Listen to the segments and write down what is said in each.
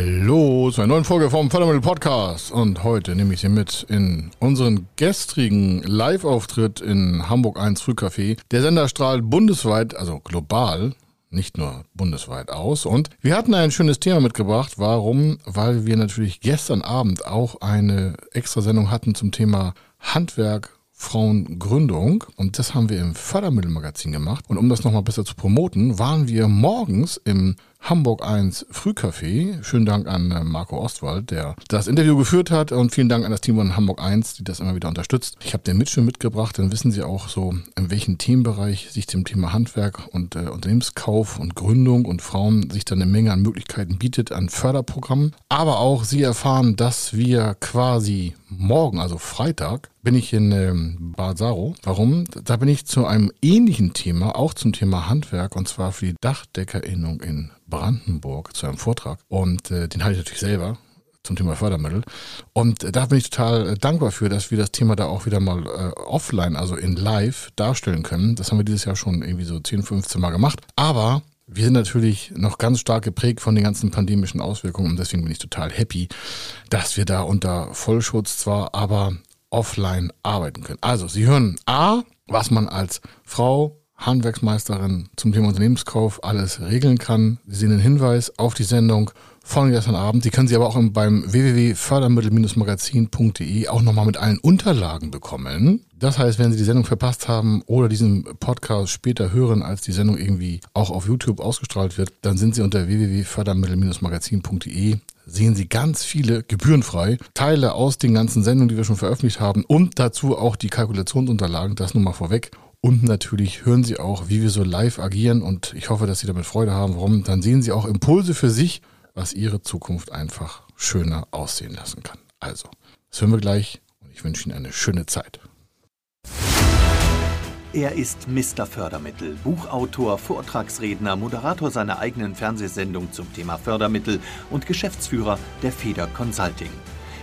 Hallo zu einer neuen Folge vom Fördermittel Podcast. Und heute nehme ich Sie mit in unseren gestrigen Live-Auftritt in Hamburg 1 Frühcafé. Der Sender strahlt bundesweit, also global, nicht nur bundesweit aus. Und wir hatten ein schönes Thema mitgebracht. Warum? Weil wir natürlich gestern Abend auch eine Extrasendung hatten zum Thema Handwerk Frauengründung und das haben wir im Fördermittelmagazin gemacht. Und um das nochmal besser zu promoten, waren wir morgens im Hamburg 1 Frühcafé. Schönen Dank an äh, Marco Ostwald, der das Interview geführt hat und vielen Dank an das Team von Hamburg 1, die das immer wieder unterstützt. Ich habe den Mitschnitt mitgebracht, dann wissen Sie auch so, in welchem Themenbereich sich dem Thema Handwerk und äh, Unternehmenskauf und Gründung und Frauen sich dann eine Menge an Möglichkeiten bietet an Förderprogrammen. Aber auch Sie erfahren, dass wir quasi morgen, also Freitag, bin ich in ähm, Bad Saro. Warum? Da bin ich zu einem ähnlichen Thema, auch zum Thema Handwerk, und zwar für die Dachdeckerinnung in Brandenburg zu einem Vortrag. Und äh, den halte ich natürlich selber zum Thema Fördermittel. Und äh, da bin ich total äh, dankbar für, dass wir das Thema da auch wieder mal äh, offline, also in live darstellen können. Das haben wir dieses Jahr schon irgendwie so 10, 15 Mal gemacht. Aber wir sind natürlich noch ganz stark geprägt von den ganzen pandemischen Auswirkungen und deswegen bin ich total happy, dass wir da unter Vollschutz zwar, aber offline arbeiten können. Also, Sie hören A, was man als Frau, Handwerksmeisterin zum Thema Unternehmenskauf alles regeln kann. Sie sehen den Hinweis auf die Sendung von gestern Abend. Die können Sie aber auch beim www.fördermittel-magazin.de auch nochmal mit allen Unterlagen bekommen. Das heißt, wenn Sie die Sendung verpasst haben oder diesen Podcast später hören, als die Sendung irgendwie auch auf YouTube ausgestrahlt wird, dann sind Sie unter www.fördermittel-magazin.de sehen Sie ganz viele gebührenfrei Teile aus den ganzen Sendungen, die wir schon veröffentlicht haben und dazu auch die Kalkulationsunterlagen, das nun mal vorweg. Und natürlich hören Sie auch, wie wir so live agieren und ich hoffe, dass Sie damit Freude haben. Warum? Dann sehen Sie auch Impulse für sich, was Ihre Zukunft einfach schöner aussehen lassen kann. Also, das hören wir gleich und ich wünsche Ihnen eine schöne Zeit. Er ist Mr. Fördermittel, Buchautor, Vortragsredner, Moderator seiner eigenen Fernsehsendung zum Thema Fördermittel und Geschäftsführer der Feder Consulting.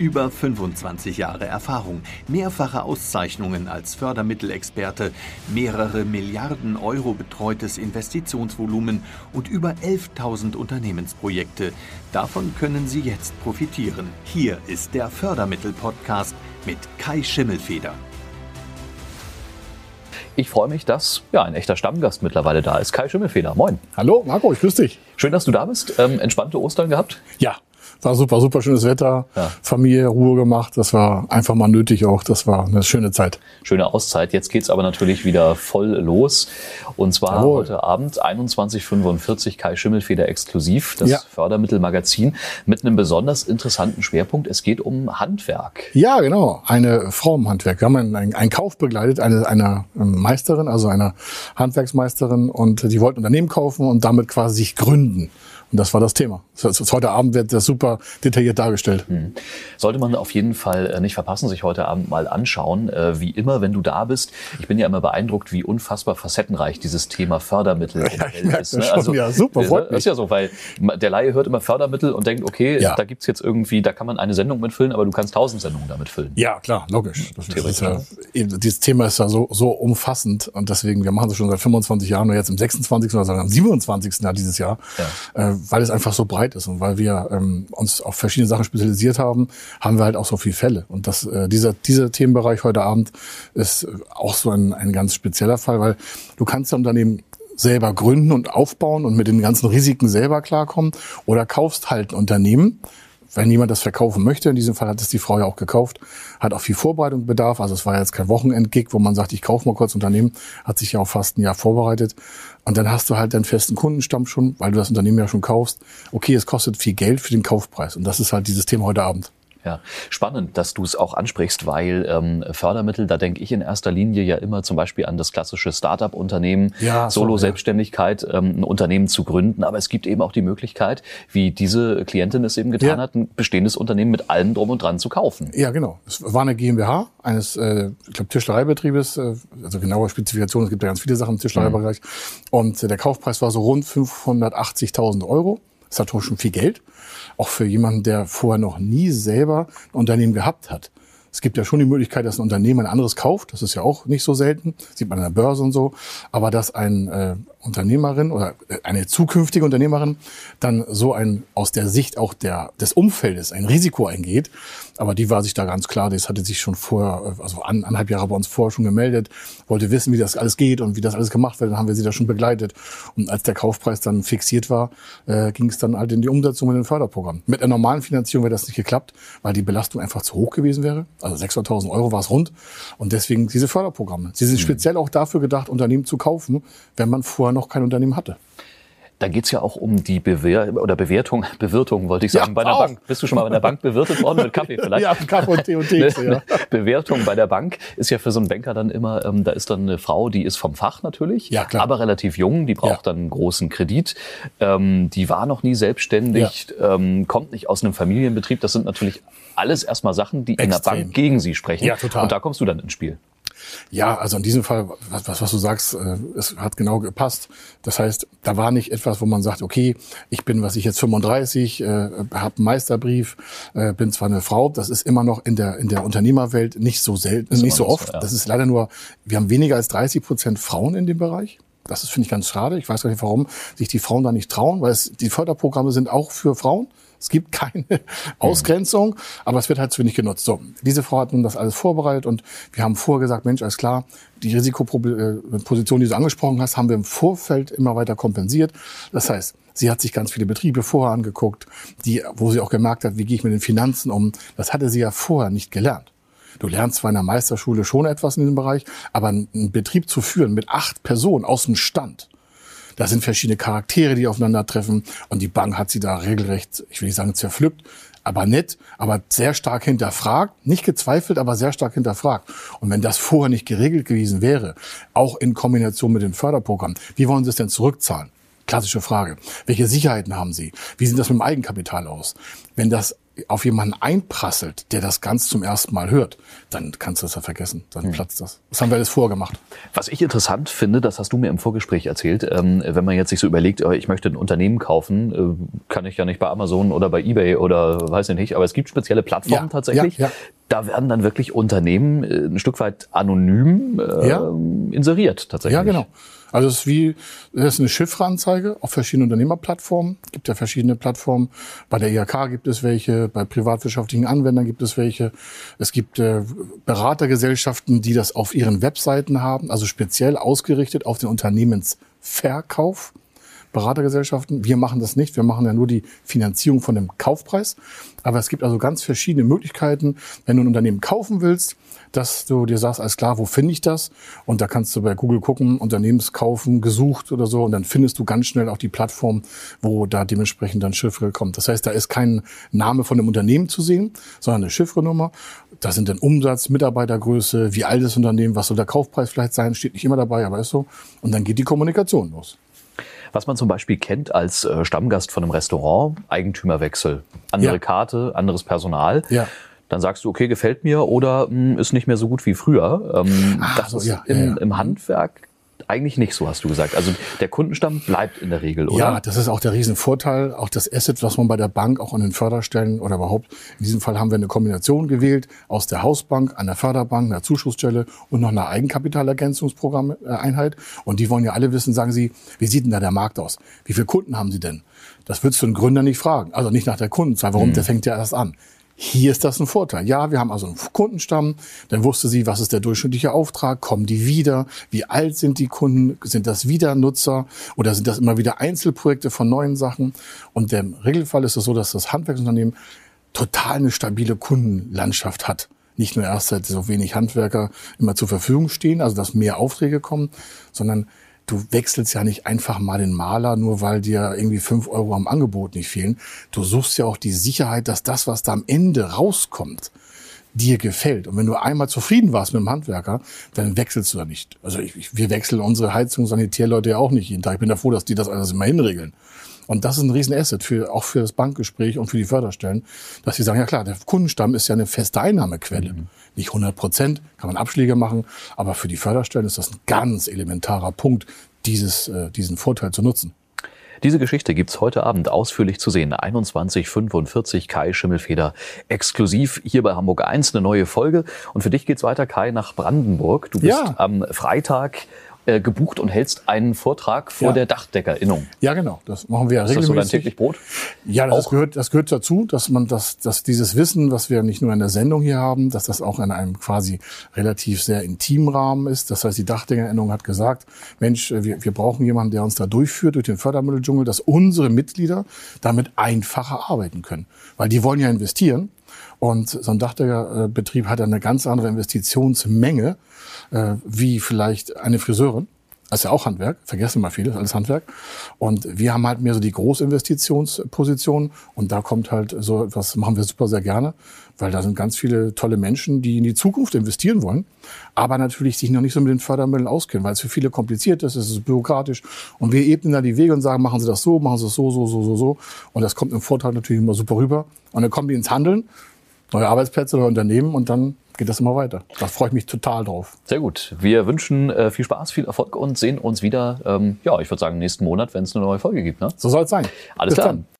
Über 25 Jahre Erfahrung, mehrfache Auszeichnungen als Fördermittelexperte, mehrere Milliarden Euro betreutes Investitionsvolumen und über 11.000 Unternehmensprojekte. Davon können Sie jetzt profitieren. Hier ist der Fördermittel-Podcast mit Kai Schimmelfeder. Ich freue mich, dass ja, ein echter Stammgast mittlerweile da ist. Kai Schimmelfeder, moin. Hallo, Marco, ich grüße dich. Schön, dass du da bist. Ähm, entspannte Ostern gehabt? Ja, war super, super schönes Wetter, ja. Familie, Ruhe gemacht. Das war einfach mal nötig auch. Das war eine schöne Zeit. Schöne Auszeit. Jetzt geht's aber natürlich wieder voll los. Und zwar Jawohl. heute Abend 21.45 Kai Schimmelfeder exklusiv, das ja. Fördermittelmagazin mit einem besonders interessanten Schwerpunkt. Es geht um Handwerk. Ja, genau. Eine Frau im Handwerk. Wir haben einen, einen Kauf begleitet, eine, einer Meisterin, also einer Handwerksmeisterin und die wollten Unternehmen kaufen und damit quasi sich gründen. Und das war das Thema. Heute Abend wird das super detailliert dargestellt. Hm. Sollte man auf jeden Fall äh, nicht verpassen, sich heute Abend mal anschauen. Äh, wie immer, wenn du da bist. Ich bin ja immer beeindruckt, wie unfassbar facettenreich dieses Thema Fördermittel ja, ist. Ne? Also, ja, super, freut mich. Ist ja so, weil der Laie hört immer Fördermittel und denkt, okay, ja. da gibt's jetzt irgendwie, da kann man eine Sendung mitfüllen, aber du kannst tausend Sendungen damit füllen. Ja, klar, logisch. Das ist ja, dieses Thema ist ja so, so umfassend und deswegen, wir machen das schon seit 25 Jahren und jetzt im 26. oder am 27. Jahr dieses Jahr. Ja. Äh, weil es einfach so breit ist und weil wir ähm, uns auf verschiedene Sachen spezialisiert haben, haben wir halt auch so viele Fälle. Und das, äh, dieser, dieser Themenbereich heute Abend ist auch so ein, ein ganz spezieller Fall, weil du kannst ja Unternehmen selber gründen und aufbauen und mit den ganzen Risiken selber klarkommen oder kaufst halt ein Unternehmen, wenn jemand das verkaufen möchte, in diesem Fall hat es die Frau ja auch gekauft, hat auch viel Vorbereitung bedarf. Also es war jetzt kein Wochenendgig, wo man sagt, ich kaufe mal kurz Unternehmen, hat sich ja auch fast ein Jahr vorbereitet. Und dann hast du halt deinen festen Kundenstamm schon, weil du das Unternehmen ja schon kaufst. Okay, es kostet viel Geld für den Kaufpreis. Und das ist halt dieses Thema heute Abend. Ja, spannend, dass du es auch ansprichst, weil ähm, Fördermittel, da denke ich in erster Linie ja immer zum Beispiel an das klassische Start-up-Unternehmen, ja, Solo-Selbstständigkeit, ja. ähm, ein Unternehmen zu gründen. Aber es gibt eben auch die Möglichkeit, wie diese Klientin es eben getan ja. hat, ein bestehendes Unternehmen mit allem drum und dran zu kaufen. Ja, genau. Es war eine GmbH eines, äh, ich glaube, Tischlereibetriebes, äh, also genaue Spezifikationen, es gibt ja ganz viele Sachen im Tischlereibereich. Mhm. Und äh, der Kaufpreis war so rund 580.000 Euro. Das ist natürlich schon viel Geld auch für jemanden, der vorher noch nie selber ein Unternehmen gehabt hat. Es gibt ja schon die Möglichkeit, dass ein Unternehmen ein anderes kauft. Das ist ja auch nicht so selten. Das sieht man an der Börse und so. Aber dass ein äh, Unternehmerin oder äh, eine zukünftige Unternehmerin dann so ein aus der Sicht auch der des Umfeldes ein Risiko eingeht, aber die war sich da ganz klar, das hatte sich schon vorher, also anderthalb Jahre bei uns vorher schon gemeldet, wollte wissen, wie das alles geht und wie das alles gemacht wird. Dann haben wir sie da schon begleitet. Und als der Kaufpreis dann fixiert war, äh, ging es dann halt in die Umsetzung mit dem Förderprogramm. Mit einer normalen Finanzierung wäre das nicht geklappt, weil die Belastung einfach zu hoch gewesen wäre. Also 600.000 Euro war es rund. Und deswegen diese Förderprogramme. Sie sind mhm. speziell auch dafür gedacht, Unternehmen zu kaufen, wenn man vorher noch kein Unternehmen hatte. Da geht's ja auch um die Bewehr oder Bewertung, Bewirtung wollte ich sagen, ja, bei der Bank. Bist du schon mal bei der Bank bewirtet worden mit Kaffee vielleicht? Ja, Kaffee und Tee und Tee. ja. Bewertung bei der Bank ist ja für so einen Banker dann immer, ähm, da ist dann eine Frau, die ist vom Fach natürlich, ja, klar. aber relativ jung, die braucht ja. dann einen großen Kredit. Ähm, die war noch nie selbstständig, ähm, kommt nicht aus einem Familienbetrieb. Das sind natürlich alles erstmal Sachen, die Extrem. in der Bank gegen sie sprechen. Ja, total. Und da kommst du dann ins Spiel. Ja, also in diesem Fall, was, was, was du sagst, äh, es hat genau gepasst. Das heißt, da war nicht etwas, wo man sagt, okay, ich bin, was ich jetzt 35, äh, habe einen Meisterbrief, äh, bin zwar eine Frau, das ist immer noch in der in der Unternehmerwelt nicht so selten, nicht so oft. So, ja. Das ist leider nur, wir haben weniger als 30 Prozent Frauen in dem Bereich. Das ist finde ich ganz schade. Ich weiß gar nicht, warum sich die Frauen da nicht trauen, weil es, die Förderprogramme sind auch für Frauen. Es gibt keine Ausgrenzung, aber es wird halt zu wenig genutzt. So, diese Frau hat nun das alles vorbereitet und wir haben vorher gesagt, Mensch, alles klar, die Risikoposition, die du angesprochen hast, haben wir im Vorfeld immer weiter kompensiert. Das heißt, sie hat sich ganz viele Betriebe vorher angeguckt, die, wo sie auch gemerkt hat, wie gehe ich mit den Finanzen um. Das hatte sie ja vorher nicht gelernt. Du lernst zwar in der Meisterschule schon etwas in diesem Bereich, aber einen Betrieb zu führen mit acht Personen aus dem Stand, da sind verschiedene Charaktere, die aufeinandertreffen. Und die Bank hat sie da regelrecht, ich will nicht sagen zerpflückt, aber nett, aber sehr stark hinterfragt, nicht gezweifelt, aber sehr stark hinterfragt. Und wenn das vorher nicht geregelt gewesen wäre, auch in Kombination mit dem Förderprogramm, wie wollen Sie es denn zurückzahlen? Klassische Frage. Welche Sicherheiten haben Sie? Wie sieht das mit dem Eigenkapital aus? Wenn das auf jemanden einprasselt, der das ganz zum ersten Mal hört, dann kannst du das ja vergessen. Dann hm. platzt das. Das haben wir alles vorgemacht. Was ich interessant finde, das hast du mir im Vorgespräch erzählt, ähm, wenn man jetzt sich so überlegt, äh, ich möchte ein Unternehmen kaufen, äh, kann ich ja nicht bei Amazon oder bei eBay oder weiß ich nicht, aber es gibt spezielle Plattformen ja, tatsächlich. Ja, ja. Da werden dann wirklich Unternehmen äh, ein Stück weit anonym äh, inseriert tatsächlich. Ja, genau. Also es ist wie, das ist eine Chiffreanzeige auf verschiedenen Unternehmerplattformen. Es gibt ja verschiedene Plattformen. Bei der IHK gibt es welche, bei privatwirtschaftlichen Anwendern gibt es welche. Es gibt äh, Beratergesellschaften, die das auf ihren Webseiten haben, also speziell ausgerichtet auf den Unternehmensverkauf. Beratergesellschaften. Wir machen das nicht. Wir machen ja nur die Finanzierung von dem Kaufpreis. Aber es gibt also ganz verschiedene Möglichkeiten, wenn du ein Unternehmen kaufen willst, dass du dir sagst, alles klar, wo finde ich das? Und da kannst du bei Google gucken, Unternehmenskaufen gesucht oder so, und dann findest du ganz schnell auch die Plattform, wo da dementsprechend dann Chiffre kommt. Das heißt, da ist kein Name von dem Unternehmen zu sehen, sondern eine Chiffrenummer. Da sind dann Umsatz, Mitarbeitergröße, wie alt das Unternehmen, was soll der Kaufpreis vielleicht sein, steht nicht immer dabei, aber ist so. Und dann geht die Kommunikation los. Was man zum Beispiel kennt als äh, Stammgast von einem Restaurant, Eigentümerwechsel. Andere ja. Karte, anderes Personal. Ja dann sagst du, okay, gefällt mir oder mh, hm, ist nicht mehr so gut wie früher. Ähm, Ach, das so, ist ja, im, ja, im Handwerk eigentlich nicht so, hast du gesagt. Also der Kundenstamm bleibt in der Regel, oder? Ja, das ist auch der Riesenvorteil. Auch das Asset, was man bei der Bank auch an den Förderstellen oder überhaupt, in diesem Fall haben wir eine Kombination gewählt aus der Hausbank, einer Förderbank, einer Zuschussstelle und noch einer Eigenkapitalergänzungsprogrammeinheit. Und die wollen ja alle wissen, sagen sie, wie sieht denn da der Markt aus? Wie viele Kunden haben sie denn? Das würdest du einen Gründer nicht fragen. Also nicht nach der Kundenzahl. Warum? Mhm. Der fängt ja erst an. Hier ist das ein Vorteil. Ja, wir haben also einen Kundenstamm. Dann wusste sie, was ist der durchschnittliche Auftrag? Kommen die wieder? Wie alt sind die Kunden? Sind das wieder Nutzer oder sind das immer wieder Einzelprojekte von neuen Sachen? Und im Regelfall ist es so, dass das Handwerksunternehmen total eine stabile Kundenlandschaft hat. Nicht nur erst seit so wenig Handwerker immer zur Verfügung stehen, also dass mehr Aufträge kommen, sondern du wechselst ja nicht einfach mal den Maler, nur weil dir irgendwie fünf Euro am Angebot nicht fehlen. Du suchst ja auch die Sicherheit, dass das, was da am Ende rauskommt, dir gefällt. Und wenn du einmal zufrieden warst mit dem Handwerker, dann wechselst du da nicht. Also ich, ich, wir wechseln unsere Heizung, Sanitärleute ja auch nicht jeden Tag. Ich bin da froh, dass die das alles immer hinregeln. Und das ist ein Riesenasset für, auch für das Bankgespräch und für die Förderstellen, dass sie sagen, ja klar, der Kundenstamm ist ja eine feste Einnahmequelle. Mhm. Nicht 100 Prozent, kann man Abschläge machen, aber für die Förderstellen ist das ein ganz elementarer Punkt, dieses, äh, diesen Vorteil zu nutzen. Diese Geschichte gibt's heute Abend ausführlich zu sehen. 21.45 Kai Schimmelfeder exklusiv hier bei Hamburg 1 eine neue Folge. Und für dich geht's weiter, Kai, nach Brandenburg. Du bist ja. am Freitag äh, gebucht und hältst einen Vortrag vor ja. der Dachdeckerinnung. Ja, genau. Das machen wir ja regelmäßig. Ist das so dein täglich Brot? Ja, das gehört, das gehört dazu, dass man das, dass dieses Wissen, was wir nicht nur in der Sendung hier haben, dass das auch in einem quasi relativ sehr intimen Rahmen ist. Das heißt, die Dachdeckerinnung hat gesagt, Mensch, äh, wir, wir brauchen jemanden, der uns da durchführt durch den Fördermitteldschungel, dass unsere Mitglieder damit einfacher arbeiten können. Weil die wollen ja investieren. Und so ein Dachdeckerbetrieb hat eine ganz andere Investitionsmenge äh, wie vielleicht eine Friseurin. Das ist ja auch Handwerk, vergessen mal viele, alles Handwerk. Und wir haben halt mehr so die Großinvestitionsposition. Und da kommt halt so etwas, machen wir super sehr gerne, weil da sind ganz viele tolle Menschen, die in die Zukunft investieren wollen, aber natürlich sich noch nicht so mit den Fördermitteln auskennen, weil es für viele kompliziert ist, es ist bürokratisch. Und wir ebnen da die Wege und sagen, machen Sie das so, machen Sie das so, so, so, so, so. Und das kommt im Vortrag natürlich immer super rüber. Und dann kommen die ins Handeln, neue Arbeitsplätze, neue Unternehmen und dann geht das immer weiter. Da freue ich mich total drauf. Sehr gut. Wir wünschen äh, viel Spaß, viel Erfolg und sehen uns wieder, ähm, ja, ich würde sagen, nächsten Monat, wenn es eine neue Folge gibt. Ne? So soll es sein. Alles Bis klar. Dann.